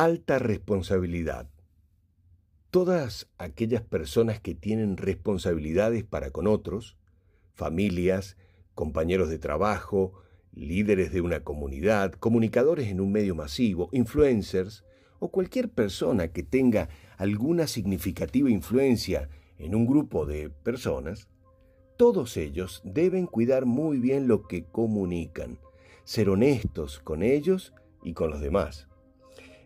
Alta responsabilidad. Todas aquellas personas que tienen responsabilidades para con otros, familias, compañeros de trabajo, líderes de una comunidad, comunicadores en un medio masivo, influencers o cualquier persona que tenga alguna significativa influencia en un grupo de personas, todos ellos deben cuidar muy bien lo que comunican, ser honestos con ellos y con los demás.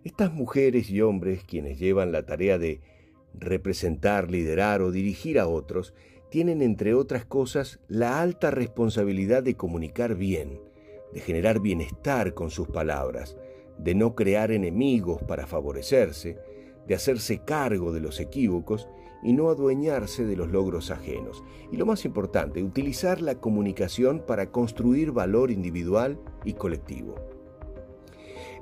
Estas mujeres y hombres quienes llevan la tarea de representar, liderar o dirigir a otros, tienen entre otras cosas la alta responsabilidad de comunicar bien, de generar bienestar con sus palabras, de no crear enemigos para favorecerse, de hacerse cargo de los equívocos y no adueñarse de los logros ajenos. Y lo más importante, utilizar la comunicación para construir valor individual y colectivo.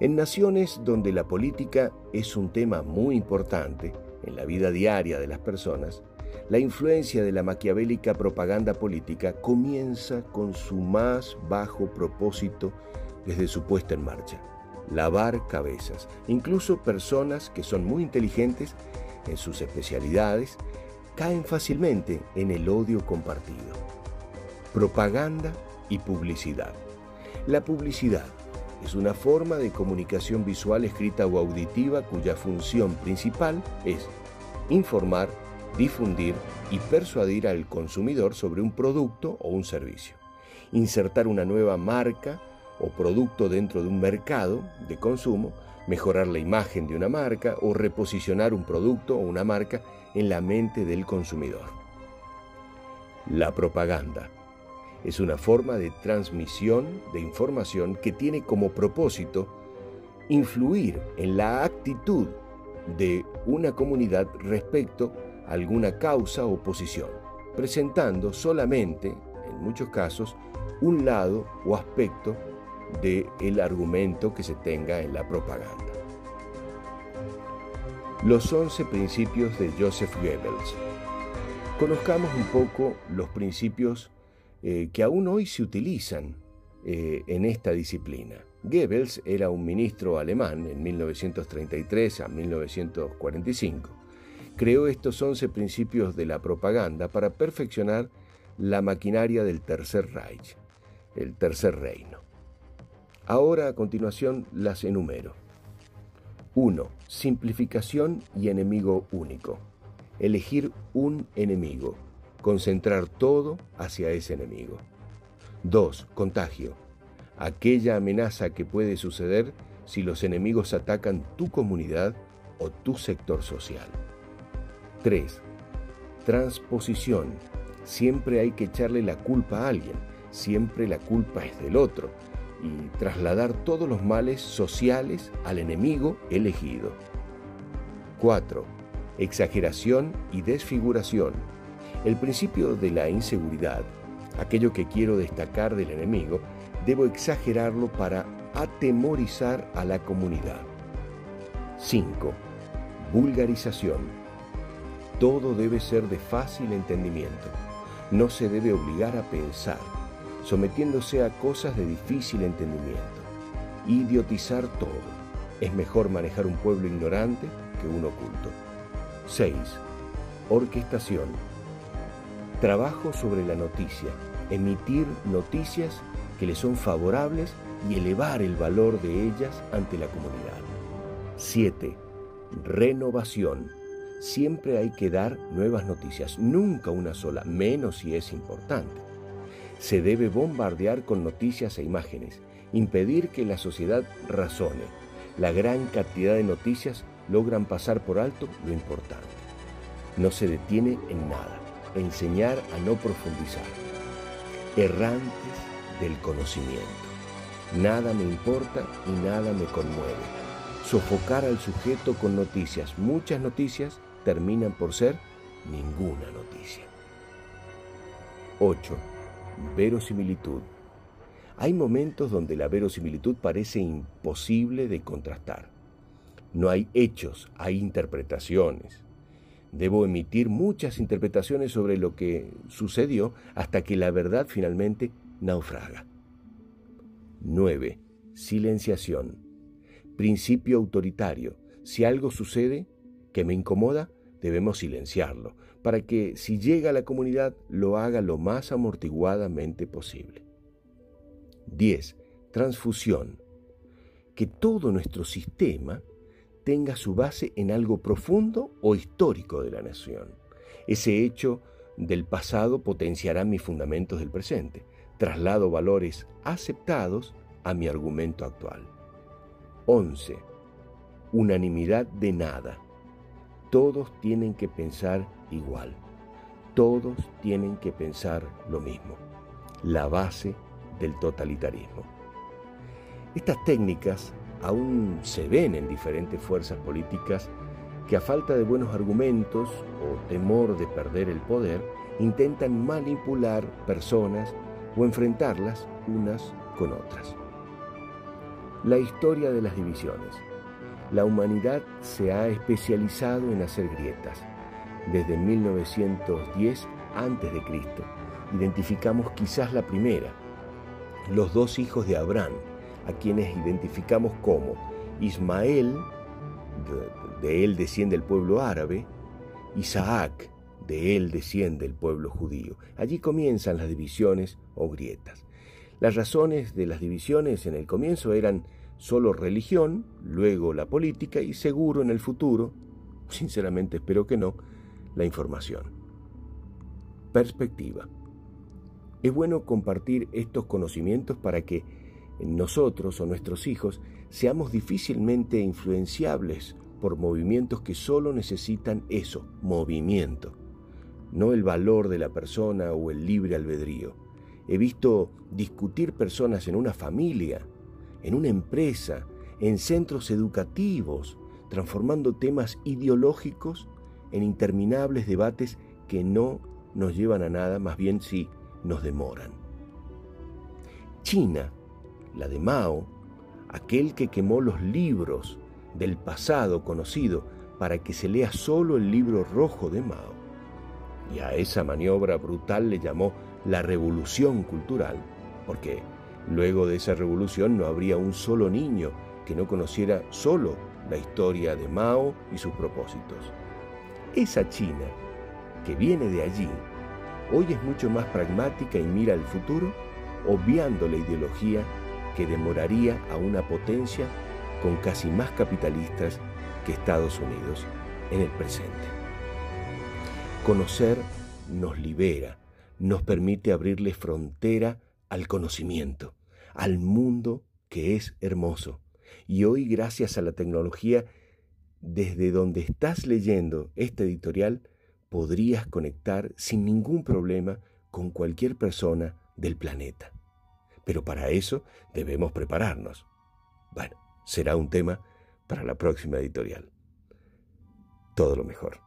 En naciones donde la política es un tema muy importante en la vida diaria de las personas, la influencia de la maquiavélica propaganda política comienza con su más bajo propósito desde su puesta en marcha, lavar cabezas. Incluso personas que son muy inteligentes en sus especialidades caen fácilmente en el odio compartido. Propaganda y publicidad. La publicidad es una forma de comunicación visual escrita o auditiva cuya función principal es informar, difundir y persuadir al consumidor sobre un producto o un servicio. Insertar una nueva marca o producto dentro de un mercado de consumo, mejorar la imagen de una marca o reposicionar un producto o una marca en la mente del consumidor. La propaganda es una forma de transmisión de información que tiene como propósito influir en la actitud de una comunidad respecto a alguna causa o posición, presentando solamente, en muchos casos, un lado o aspecto del argumento que se tenga en la propaganda. Los 11 principios de Joseph Goebbels. Conozcamos un poco los principios eh, que aún hoy se utilizan eh, en esta disciplina. Goebbels era un ministro alemán en 1933 a 1945. Creó estos 11 principios de la propaganda para perfeccionar la maquinaria del Tercer Reich, el Tercer Reino. Ahora a continuación las enumero. 1. Simplificación y enemigo único. Elegir un enemigo. Concentrar todo hacia ese enemigo. 2. Contagio. Aquella amenaza que puede suceder si los enemigos atacan tu comunidad o tu sector social. 3. Transposición. Siempre hay que echarle la culpa a alguien. Siempre la culpa es del otro y trasladar todos los males sociales al enemigo elegido. 4. Exageración y desfiguración. El principio de la inseguridad, aquello que quiero destacar del enemigo, debo exagerarlo para atemorizar a la comunidad. 5. Vulgarización. Todo debe ser de fácil entendimiento. No se debe obligar a pensar sometiéndose a cosas de difícil entendimiento. Idiotizar todo. Es mejor manejar un pueblo ignorante que un oculto. 6. Orquestación. Trabajo sobre la noticia. Emitir noticias que le son favorables y elevar el valor de ellas ante la comunidad. 7. Renovación. Siempre hay que dar nuevas noticias, nunca una sola, menos si es importante. Se debe bombardear con noticias e imágenes, impedir que la sociedad razone. La gran cantidad de noticias logran pasar por alto lo importante. No se detiene en nada. Enseñar a no profundizar. Errantes del conocimiento. Nada me importa y nada me conmueve. Sofocar al sujeto con noticias. Muchas noticias terminan por ser ninguna noticia. 8 Verosimilitud. Hay momentos donde la verosimilitud parece imposible de contrastar. No hay hechos, hay interpretaciones. Debo emitir muchas interpretaciones sobre lo que sucedió hasta que la verdad finalmente naufraga. 9. Silenciación. Principio autoritario. Si algo sucede que me incomoda, debemos silenciarlo, para que si llega a la comunidad lo haga lo más amortiguadamente posible. 10. Transfusión. Que todo nuestro sistema tenga su base en algo profundo o histórico de la nación. Ese hecho del pasado potenciará mis fundamentos del presente. Traslado valores aceptados a mi argumento actual. 11. Unanimidad de nada. Todos tienen que pensar igual. Todos tienen que pensar lo mismo. La base del totalitarismo. Estas técnicas aún se ven en diferentes fuerzas políticas que a falta de buenos argumentos o temor de perder el poder, intentan manipular personas o enfrentarlas unas con otras. La historia de las divisiones. La humanidad se ha especializado en hacer grietas. Desde 1910 a.C. identificamos quizás la primera, los dos hijos de Abraham, a quienes identificamos como Ismael, de, él desciende el pueblo árabe, Isaac, de él desciende el pueblo judío. Allí comienzan las divisiones o grietas. Las razones de las divisiones en el comienzo eran solo religión, luego la política y seguro en el futuro, sinceramente espero que no, la información. Perspectiva. Es bueno compartir estos conocimientos para que nosotros o nuestros hijos seamos difícilmente influenciables por movimientos que solo necesitan eso, movimiento, no el valor de la persona o el libre albedrío. He visto discutir personas en una familia, en una empresa, en centros educativos, transformando temas ideológicos en interminables debates que no nos llevan a nada, más bien sí nos demoran. China la de Mao, aquel que quemó los libros del pasado conocido para que se lea solo el libro rojo de Mao. Y a esa maniobra brutal le llamó la revolución cultural, porque luego de esa revolución no habría un solo niño que no conociera solo la historia de Mao y sus propósitos. Esa China, que viene de allí, hoy es mucho más pragmática y mira al futuro, obviando la ideología que demoraría a una potencia con casi más capitalistas que Estados Unidos en el presente. Conocer nos libera, nos permite abrirle frontera al conocimiento, al mundo que es hermoso. Y hoy, gracias a la tecnología, desde donde estás leyendo este editorial, podrías conectar sin ningún problema con cualquier persona del planeta. Pero para eso debemos prepararnos. Bueno, será un tema para la próxima editorial. Todo lo mejor.